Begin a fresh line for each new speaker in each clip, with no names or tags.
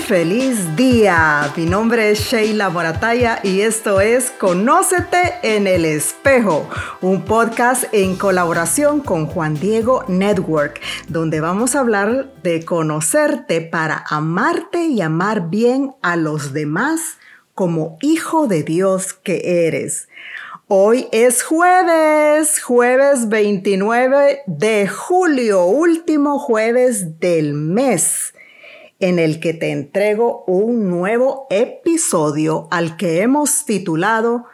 Feliz día. Mi nombre es Sheila Morataya y esto es Conócete en el espejo, un podcast en colaboración con Juan Diego Network, donde vamos a hablar de conocerte para amarte y amar bien a los demás como hijo de Dios que eres. Hoy es jueves, jueves 29 de julio, último jueves del mes en el que te entrego un nuevo episodio al que hemos titulado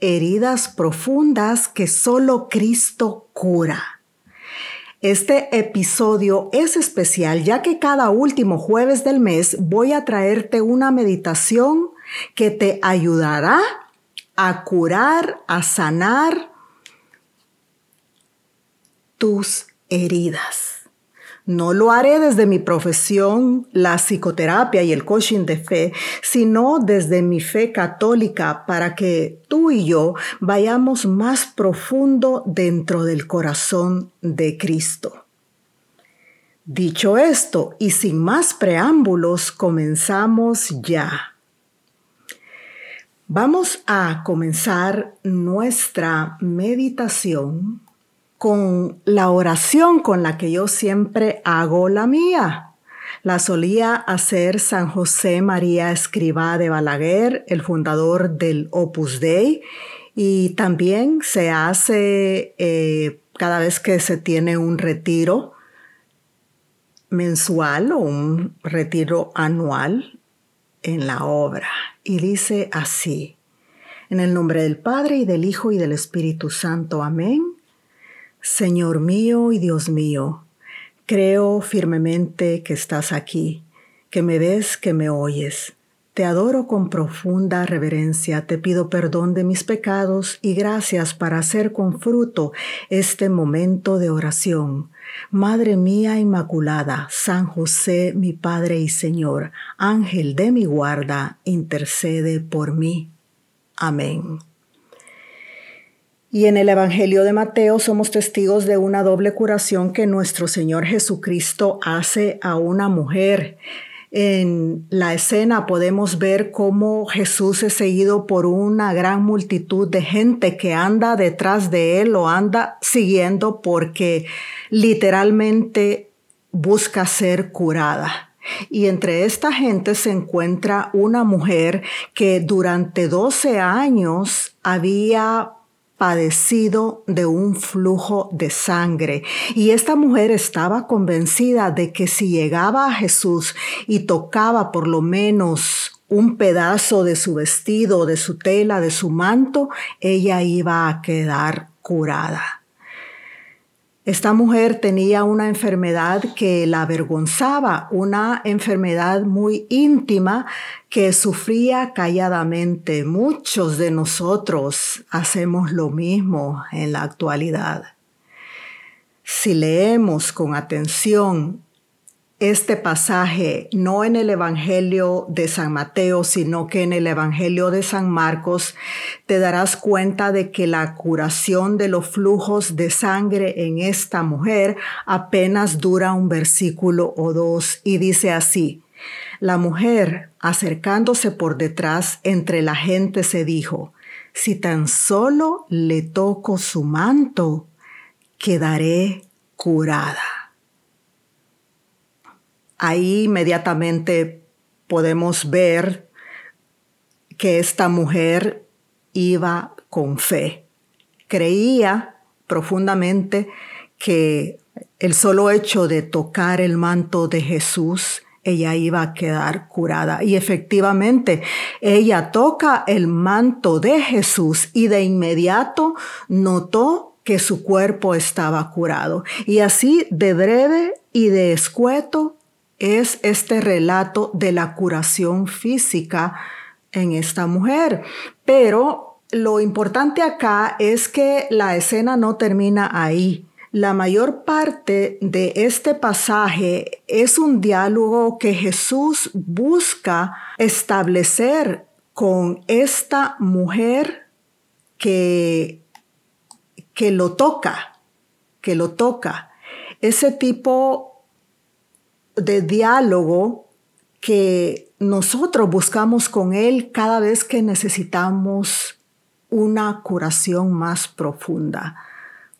Heridas profundas que solo Cristo cura. Este episodio es especial ya que cada último jueves del mes voy a traerte una meditación que te ayudará a curar, a sanar tus heridas. No lo haré desde mi profesión, la psicoterapia y el coaching de fe, sino desde mi fe católica para que tú y yo vayamos más profundo dentro del corazón de Cristo. Dicho esto, y sin más preámbulos, comenzamos ya. Vamos a comenzar nuestra meditación con la oración con la que yo siempre hago la mía. La solía hacer San José María Escribá de Balaguer, el fundador del Opus Dei, y también se hace eh, cada vez que se tiene un retiro mensual o un retiro anual en la obra. Y dice así, en el nombre del Padre y del Hijo y del Espíritu Santo. Amén. Señor mío y Dios mío, creo firmemente que estás aquí, que me ves, que me oyes. Te adoro con profunda reverencia, te pido perdón de mis pecados y gracias para hacer con fruto este momento de oración. Madre mía Inmaculada, San José, mi Padre y Señor, Ángel de mi guarda, intercede por mí. Amén. Y en el Evangelio de Mateo somos testigos de una doble curación que nuestro Señor Jesucristo hace a una mujer. En la escena podemos ver cómo Jesús es seguido por una gran multitud de gente que anda detrás de él o anda siguiendo porque literalmente busca ser curada. Y entre esta gente se encuentra una mujer que durante 12 años había padecido de un flujo de sangre. Y esta mujer estaba convencida de que si llegaba a Jesús y tocaba por lo menos un pedazo de su vestido, de su tela, de su manto, ella iba a quedar curada. Esta mujer tenía una enfermedad que la avergonzaba, una enfermedad muy íntima que sufría calladamente. Muchos de nosotros hacemos lo mismo en la actualidad. Si leemos con atención este pasaje no en el Evangelio de San Mateo, sino que en el Evangelio de San Marcos, te darás cuenta de que la curación de los flujos de sangre en esta mujer apenas dura un versículo o dos y dice así, la mujer, acercándose por detrás entre la gente, se dijo, si tan solo le toco su manto, quedaré curada. Ahí inmediatamente podemos ver que esta mujer iba con fe. Creía profundamente que el solo hecho de tocar el manto de Jesús, ella iba a quedar curada. Y efectivamente, ella toca el manto de Jesús y de inmediato notó que su cuerpo estaba curado. Y así de breve y de escueto es este relato de la curación física en esta mujer. Pero lo importante acá es que la escena no termina ahí. La mayor parte de este pasaje es un diálogo que Jesús busca establecer con esta mujer que, que lo toca, que lo toca. Ese tipo de diálogo que nosotros buscamos con Él cada vez que necesitamos una curación más profunda,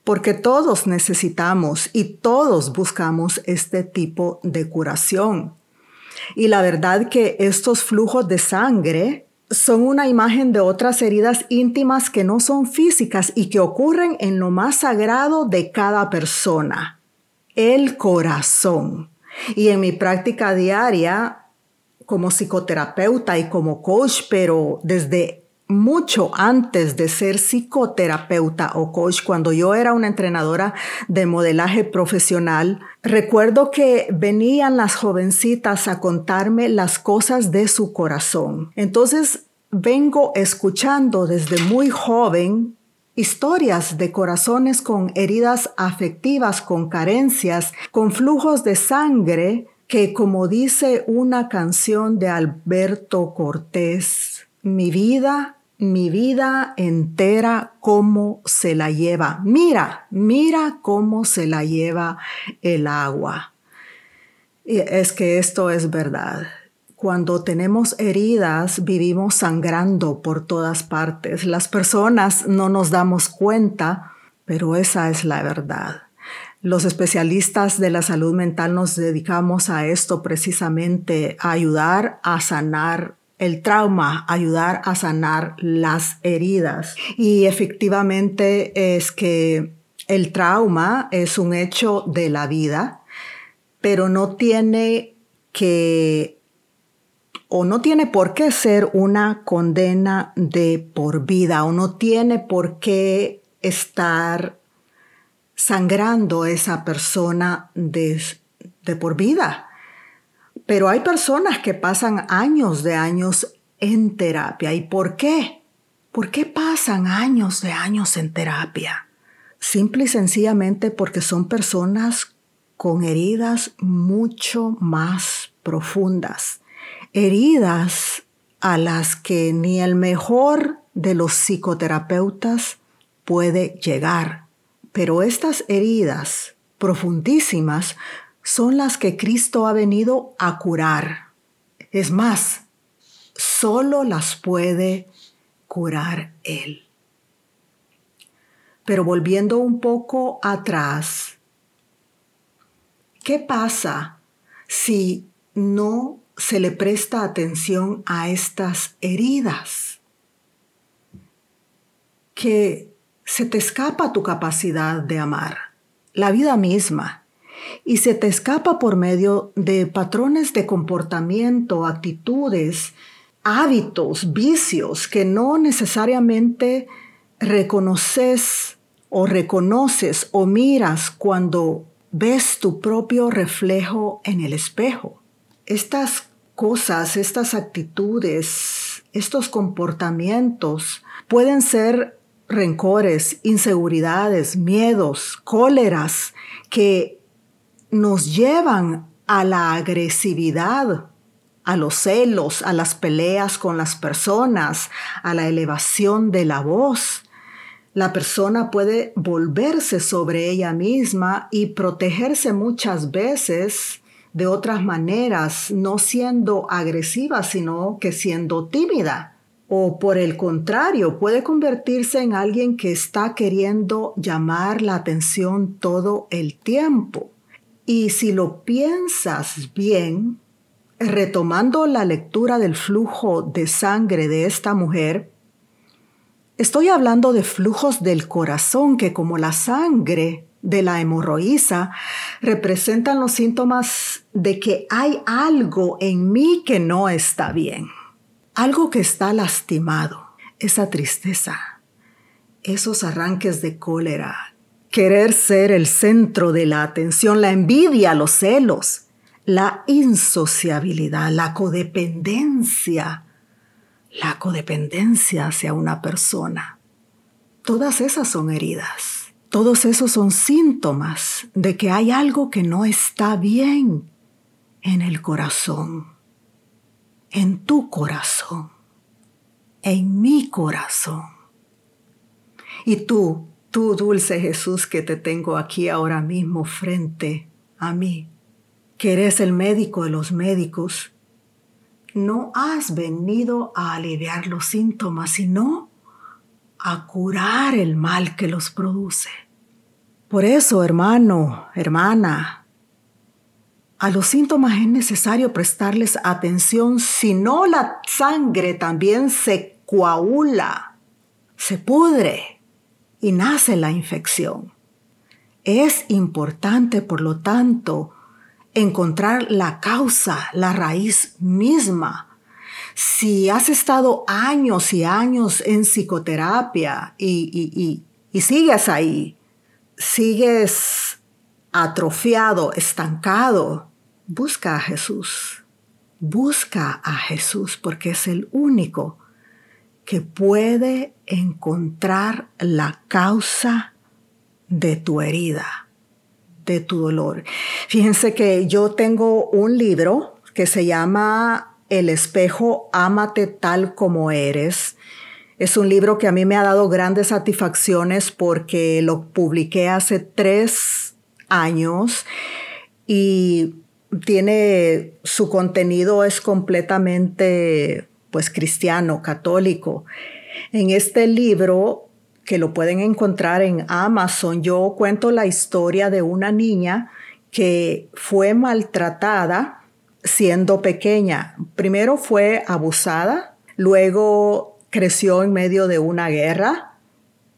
porque todos necesitamos y todos buscamos este tipo de curación. Y la verdad que estos flujos de sangre son una imagen de otras heridas íntimas que no son físicas y que ocurren en lo más sagrado de cada persona, el corazón. Y en mi práctica diaria, como psicoterapeuta y como coach, pero desde mucho antes de ser psicoterapeuta o coach, cuando yo era una entrenadora de modelaje profesional, recuerdo que venían las jovencitas a contarme las cosas de su corazón. Entonces, vengo escuchando desde muy joven historias de corazones con heridas afectivas, con carencias, con flujos de sangre que, como dice una canción de Alberto Cortés, mi vida, mi vida entera, cómo se la lleva. Mira, mira cómo se la lleva el agua. Y es que esto es verdad. Cuando tenemos heridas, vivimos sangrando por todas partes. Las personas no nos damos cuenta, pero esa es la verdad. Los especialistas de la salud mental nos dedicamos a esto precisamente, a ayudar a sanar el trauma, ayudar a sanar las heridas. Y efectivamente es que el trauma es un hecho de la vida, pero no tiene que o no tiene por qué ser una condena de por vida o no tiene por qué estar sangrando esa persona de, de por vida. Pero hay personas que pasan años de años en terapia. ¿Y por qué? ¿Por qué pasan años de años en terapia? Simple y sencillamente porque son personas con heridas mucho más profundas. Heridas a las que ni el mejor de los psicoterapeutas puede llegar. Pero estas heridas profundísimas son las que Cristo ha venido a curar. Es más, solo las puede curar Él. Pero volviendo un poco atrás, ¿qué pasa si no se le presta atención a estas heridas? Que se te escapa tu capacidad de amar, la vida misma y se te escapa por medio de patrones de comportamiento, actitudes, hábitos, vicios que no necesariamente reconoces o reconoces o miras cuando ves tu propio reflejo en el espejo. Estas cosas, estas actitudes, estos comportamientos pueden ser rencores, inseguridades, miedos, cóleras que nos llevan a la agresividad, a los celos, a las peleas con las personas, a la elevación de la voz. La persona puede volverse sobre ella misma y protegerse muchas veces de otras maneras, no siendo agresiva, sino que siendo tímida. O por el contrario, puede convertirse en alguien que está queriendo llamar la atención todo el tiempo. Y si lo piensas bien, retomando la lectura del flujo de sangre de esta mujer, estoy hablando de flujos del corazón que como la sangre de la hemorroísa representan los síntomas de que hay algo en mí que no está bien, algo que está lastimado, esa tristeza, esos arranques de cólera querer ser el centro de la atención, la envidia, los celos, la insociabilidad, la codependencia, la codependencia hacia una persona. Todas esas son heridas. Todos esos son síntomas de que hay algo que no está bien en el corazón, en tu corazón, en mi corazón. Y tú, tú, dulce Jesús, que te tengo aquí ahora mismo frente a mí, que eres el médico de los médicos, no has venido a aliviar los síntomas, sino a curar el mal que los produce. Por eso, hermano, hermana, a los síntomas es necesario prestarles atención, si no la sangre también se coagula, se pudre y nace la infección. Es importante, por lo tanto, encontrar la causa, la raíz misma. Si has estado años y años en psicoterapia y, y sigues ahí, sigues atrofiado, estancado, busca a Jesús. Busca a Jesús porque es el único que puede encontrar la causa de tu herida de tu dolor. Fíjense que yo tengo un libro que se llama El espejo, ámate tal como eres. Es un libro que a mí me ha dado grandes satisfacciones porque lo publiqué hace tres años y tiene su contenido es completamente pues cristiano, católico. En este libro que lo pueden encontrar en Amazon. Yo cuento la historia de una niña que fue maltratada siendo pequeña. Primero fue abusada, luego creció en medio de una guerra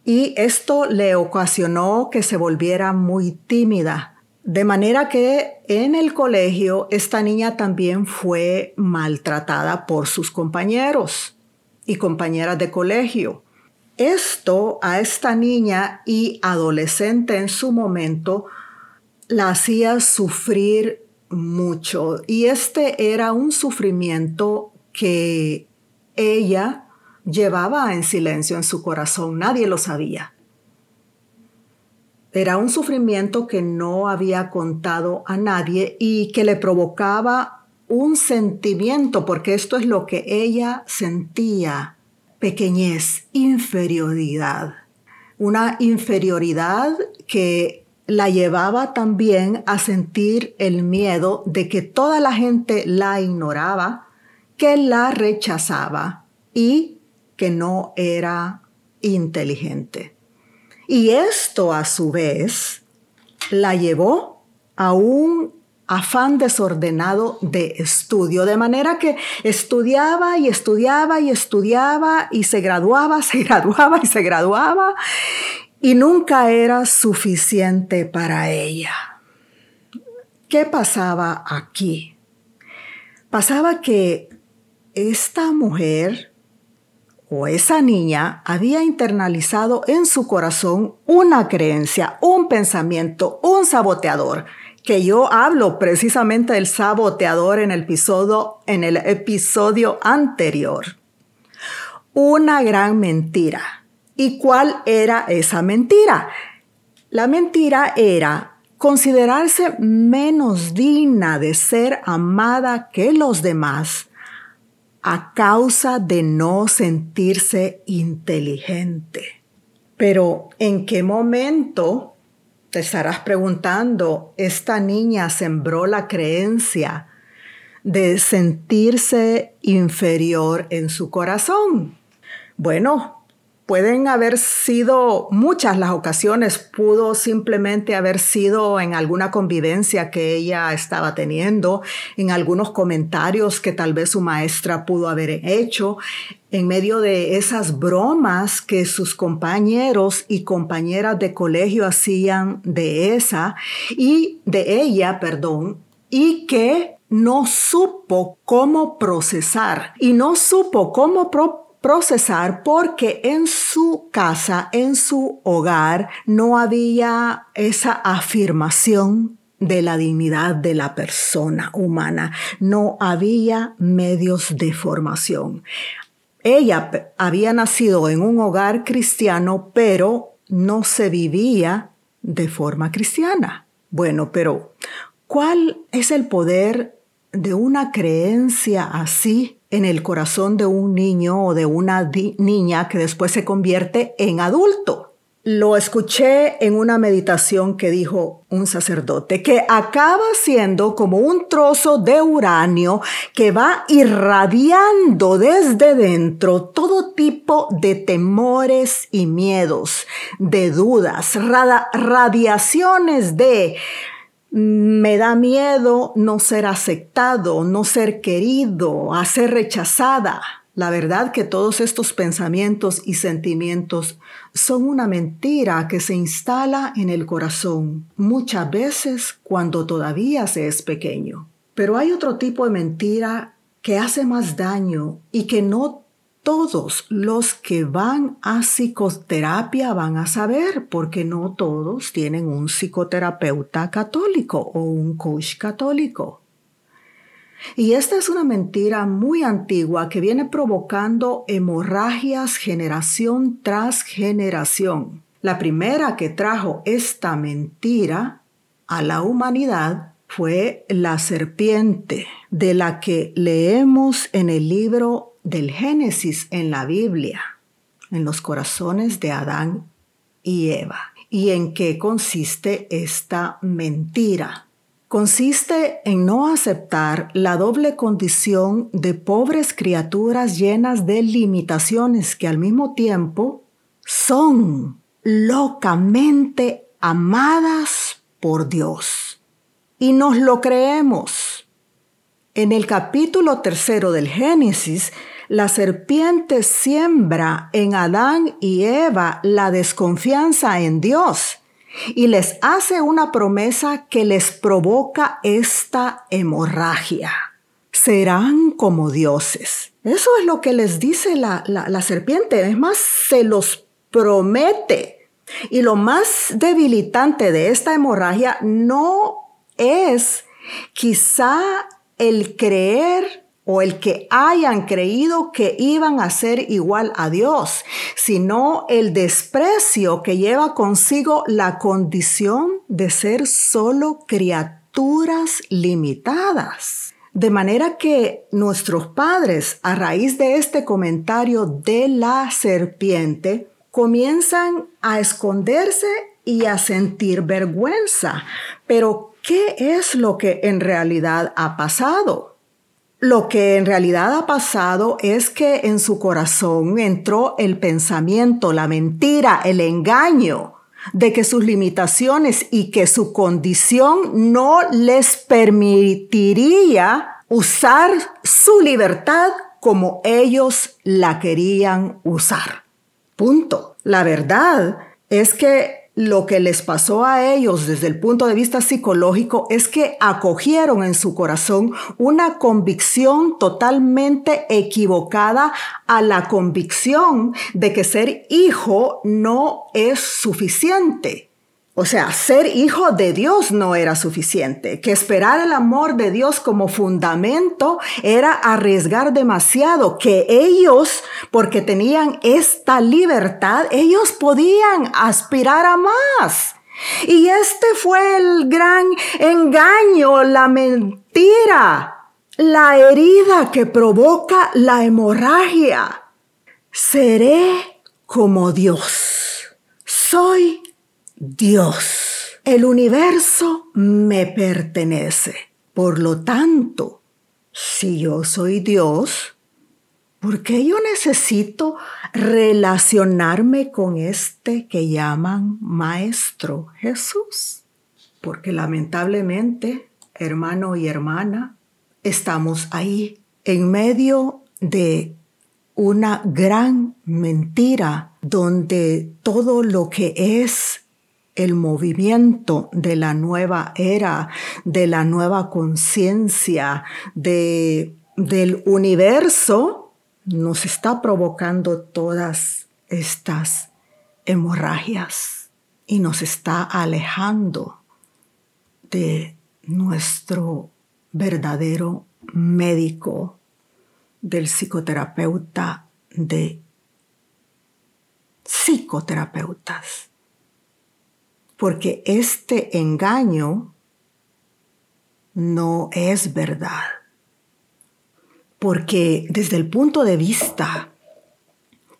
y esto le ocasionó que se volviera muy tímida. De manera que en el colegio esta niña también fue maltratada por sus compañeros y compañeras de colegio. Esto a esta niña y adolescente en su momento la hacía sufrir mucho y este era un sufrimiento que ella llevaba en silencio en su corazón, nadie lo sabía. Era un sufrimiento que no había contado a nadie y que le provocaba un sentimiento, porque esto es lo que ella sentía pequeñez, inferioridad. Una inferioridad que la llevaba también a sentir el miedo de que toda la gente la ignoraba, que la rechazaba y que no era inteligente. Y esto a su vez la llevó a un afán desordenado de estudio, de manera que estudiaba y estudiaba y estudiaba y se graduaba, se graduaba y se graduaba y nunca era suficiente para ella. ¿Qué pasaba aquí? Pasaba que esta mujer o esa niña había internalizado en su corazón una creencia, un pensamiento, un saboteador que yo hablo precisamente del saboteador en el episodio, en el episodio anterior. Una gran mentira. ¿Y cuál era esa mentira? La mentira era considerarse menos digna de ser amada que los demás a causa de no sentirse inteligente. Pero ¿en qué momento te estarás preguntando, esta niña sembró la creencia de sentirse inferior en su corazón. Bueno, Pueden haber sido muchas las ocasiones, pudo simplemente haber sido en alguna convivencia que ella estaba teniendo, en algunos comentarios que tal vez su maestra pudo haber hecho, en medio de esas bromas que sus compañeros y compañeras de colegio hacían de esa y de ella, perdón, y que no supo cómo procesar y no supo cómo procesar porque en su casa, en su hogar, no había esa afirmación de la dignidad de la persona humana. No había medios de formación. Ella había nacido en un hogar cristiano, pero no se vivía de forma cristiana. Bueno, pero ¿cuál es el poder de una creencia así en el corazón de un niño o de una niña que después se convierte en adulto. lo escuché en una meditación que dijo un sacerdote, que acaba siendo como un trozo de uranio que va irradiando desde dentro todo tipo de temores y miedos, de dudas, radiaciones de me da miedo no ser aceptado, no ser querido, a ser rechazada. La verdad que todos estos pensamientos y sentimientos son una mentira que se instala en el corazón, muchas veces cuando todavía se es pequeño. Pero hay otro tipo de mentira que hace más daño y que no todos los que van a psicoterapia van a saber, porque no todos tienen un psicoterapeuta católico o un coach católico. Y esta es una mentira muy antigua que viene provocando hemorragias generación tras generación. La primera que trajo esta mentira a la humanidad fue la serpiente, de la que leemos en el libro del Génesis en la Biblia, en los corazones de Adán y Eva. ¿Y en qué consiste esta mentira? consiste en no aceptar la doble condición de pobres criaturas llenas de limitaciones que al mismo tiempo son locamente amadas por Dios. Y nos lo creemos. En el capítulo tercero del Génesis, la serpiente siembra en Adán y Eva la desconfianza en Dios y les hace una promesa que les provoca esta hemorragia. Serán como dioses. Eso es lo que les dice la, la, serpiente. Es más, se los promete. Y lo más debilitante de esta hemorragia no es quizá el creer o el que hayan creído que iban a ser igual a Dios, sino el desprecio que lleva consigo la condición de ser solo criaturas limitadas. De manera que nuestros padres, a raíz de este comentario de la serpiente, comienzan a esconderse y a sentir vergüenza. Pero, ¿qué es lo que en realidad ha pasado? Lo que en realidad ha pasado es que en su corazón entró el pensamiento, la mentira, el engaño de que sus limitaciones y que su condición no les permitiría usar su libertad como ellos la querían usar. Punto. La verdad es que lo que les pasó a ellos desde el punto de vista psicológico es que acogieron en su corazón una convicción totalmente equivocada a la convicción de que ser hijo no es suficiente. O sea, ser hijo de Dios no era suficiente, que esperar el amor de Dios como fundamento era arriesgar demasiado, que ellos, porque tenían esta libertad, ellos podían aspirar a más. Y este fue el gran engaño, la mentira, la herida que provoca la hemorragia. Seré como Dios. Soy Dios. El universo me pertenece. Por lo tanto, si yo soy Dios, ¿por qué yo necesito relacionarme con este que llaman Maestro Jesús? Porque lamentablemente, hermano y hermana, estamos ahí en medio de una gran mentira donde todo lo que es el movimiento de la nueva era, de la nueva conciencia, de, del universo, nos está provocando todas estas hemorragias y nos está alejando de nuestro verdadero médico, del psicoterapeuta, de psicoterapeutas porque este engaño no es verdad. Porque desde el punto de vista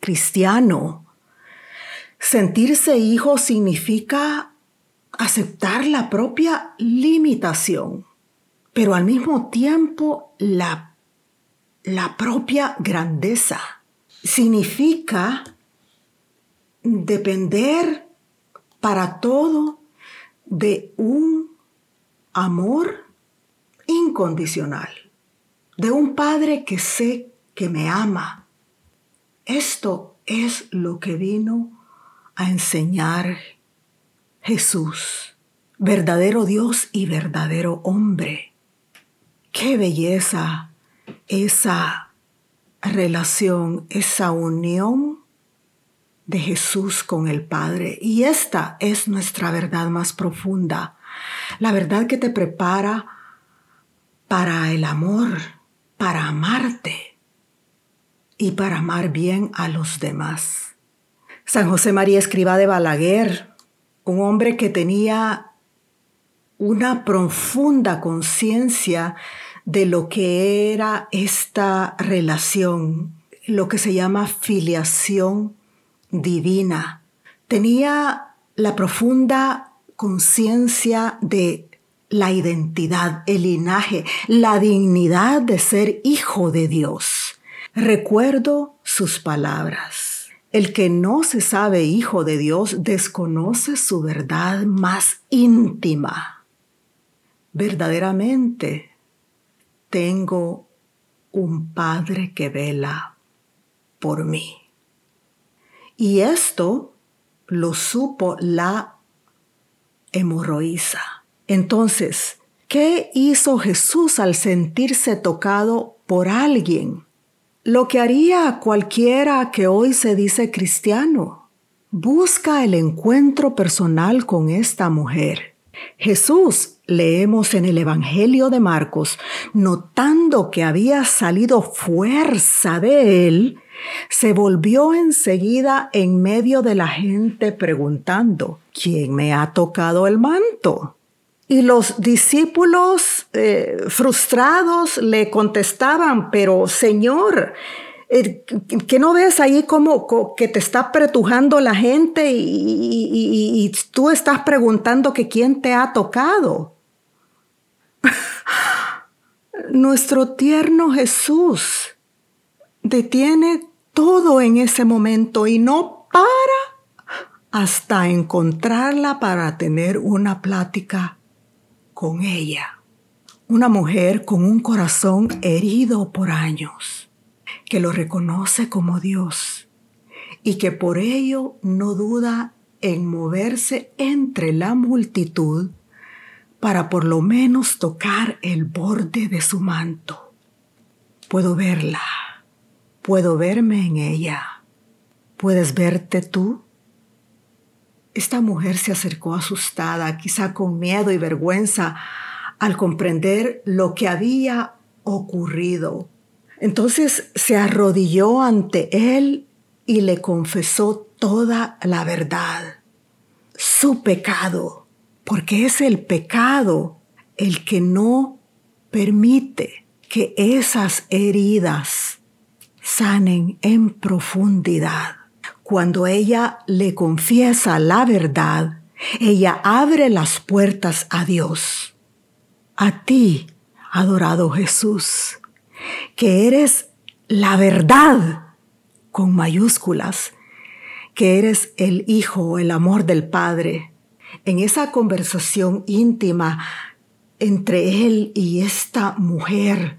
cristiano, Sentirse hijo significa aceptar la propia limitación, pero al mismo tiempo la, la propia grandeza. Significa depender para todo de un amor incondicional, de un Padre que sé que me ama. Esto es lo que vino a enseñar Jesús, verdadero Dios y verdadero hombre. Qué belleza esa relación, esa unión de Jesús con el Padre. Y esta es nuestra verdad más profunda, la verdad que te prepara para el amor, para amarte y para amar bien a los demás. San José María Escriba de Balaguer, un hombre que tenía una profunda conciencia de lo que era esta relación, lo que se llama filiación divina. Tenía la profunda conciencia de la identidad, el linaje, la dignidad de ser hijo de Dios. Recuerdo sus palabras. El que no se sabe hijo de Dios desconoce su verdad más íntima. Verdaderamente tengo un Padre que vela por mí. Y esto lo supo la hemorroísa. Entonces, ¿qué hizo Jesús al sentirse tocado por alguien? Lo que haría cualquiera que hoy se dice cristiano. Busca el encuentro personal con esta mujer. Jesús, leemos en el Evangelio de Marcos, notando que había salido fuerza de él, se volvió enseguida en medio de la gente preguntando, ¿quién me ha tocado el manto? Y los discípulos eh, frustrados le contestaban, pero Señor, eh, ¿que no ves ahí como que te está pretujando la gente y, y tú estás preguntando que quién te ha tocado? Nuestro tierno Jesús detiene todo en ese momento y no para hasta encontrarla para tener una plática con ella. Una mujer con un corazón herido por años, que lo reconoce como Dios y que por ello no duda en moverse entre la multitud para por lo menos tocar el borde de su manto. Puedo verla Puedo verme en ella. ¿Puedes verte tú? Esta mujer se acercó asustada, quizá con miedo y vergüenza, al comprender lo que había ocurrido. Entonces se arrodilló ante él y le confesó toda la verdad, su pecado, porque es el pecado el que no permite que esas heridas sanen en profundidad. Cuando ella le confiesa la verdad, ella abre las puertas a Dios. A ti, adorado Jesús, que eres la verdad con mayúsculas, que eres el Hijo, el amor del Padre. En esa conversación íntima entre Él y esta mujer,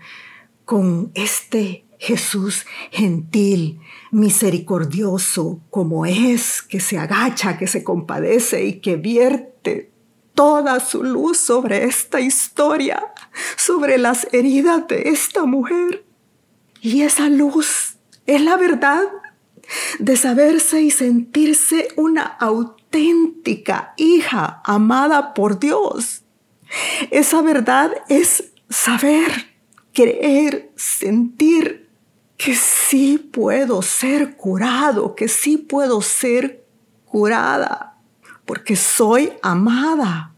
con este Jesús gentil, misericordioso, como es, que se agacha, que se compadece y que vierte toda su luz sobre esta historia, sobre las heridas de esta mujer. Y esa luz es la verdad de saberse y sentirse una auténtica hija amada por Dios. Esa verdad es saber, creer, sentir que sí puedo ser curado, que sí puedo ser curada, porque soy amada.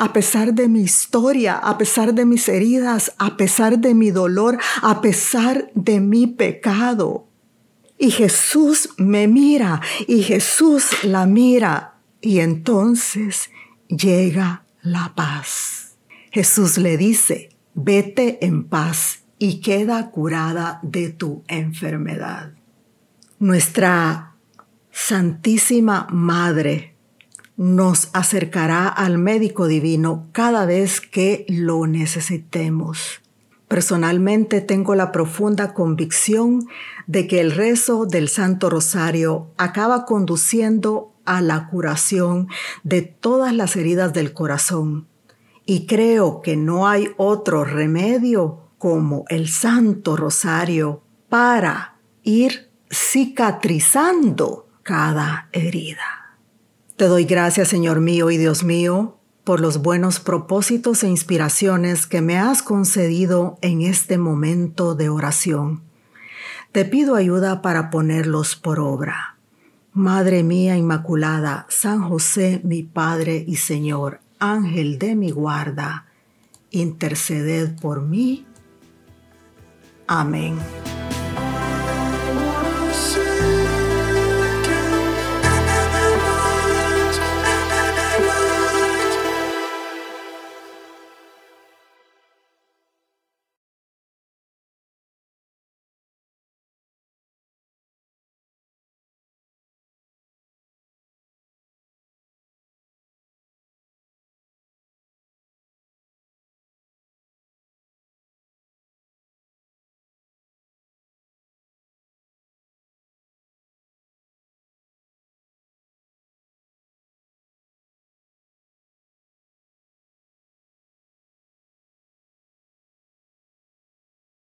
A pesar de mi historia, a pesar de mis heridas, a pesar de mi dolor, a pesar de mi pecado. Y Jesús me mira y Jesús la mira y entonces llega la paz. Jesús le dice, vete en paz y queda curada de tu enfermedad. Nuestra Santísima Madre nos acercará al médico divino cada vez que lo necesitemos. Personalmente tengo la profunda convicción de que el rezo del Santo Rosario acaba conduciendo a la curación de todas las heridas del corazón. Y creo que no hay otro remedio como el Santo Rosario para ir cicatrizando cada herida. Te doy gracias, Señor mío y Dios mío, por los buenos propósitos e inspiraciones que me has concedido en este momento de oración. Te pido ayuda para ponerlos por obra. Madre mía Inmaculada, San José, mi Padre y Señor, Ángel de mi guarda, interceded por mí. Amén.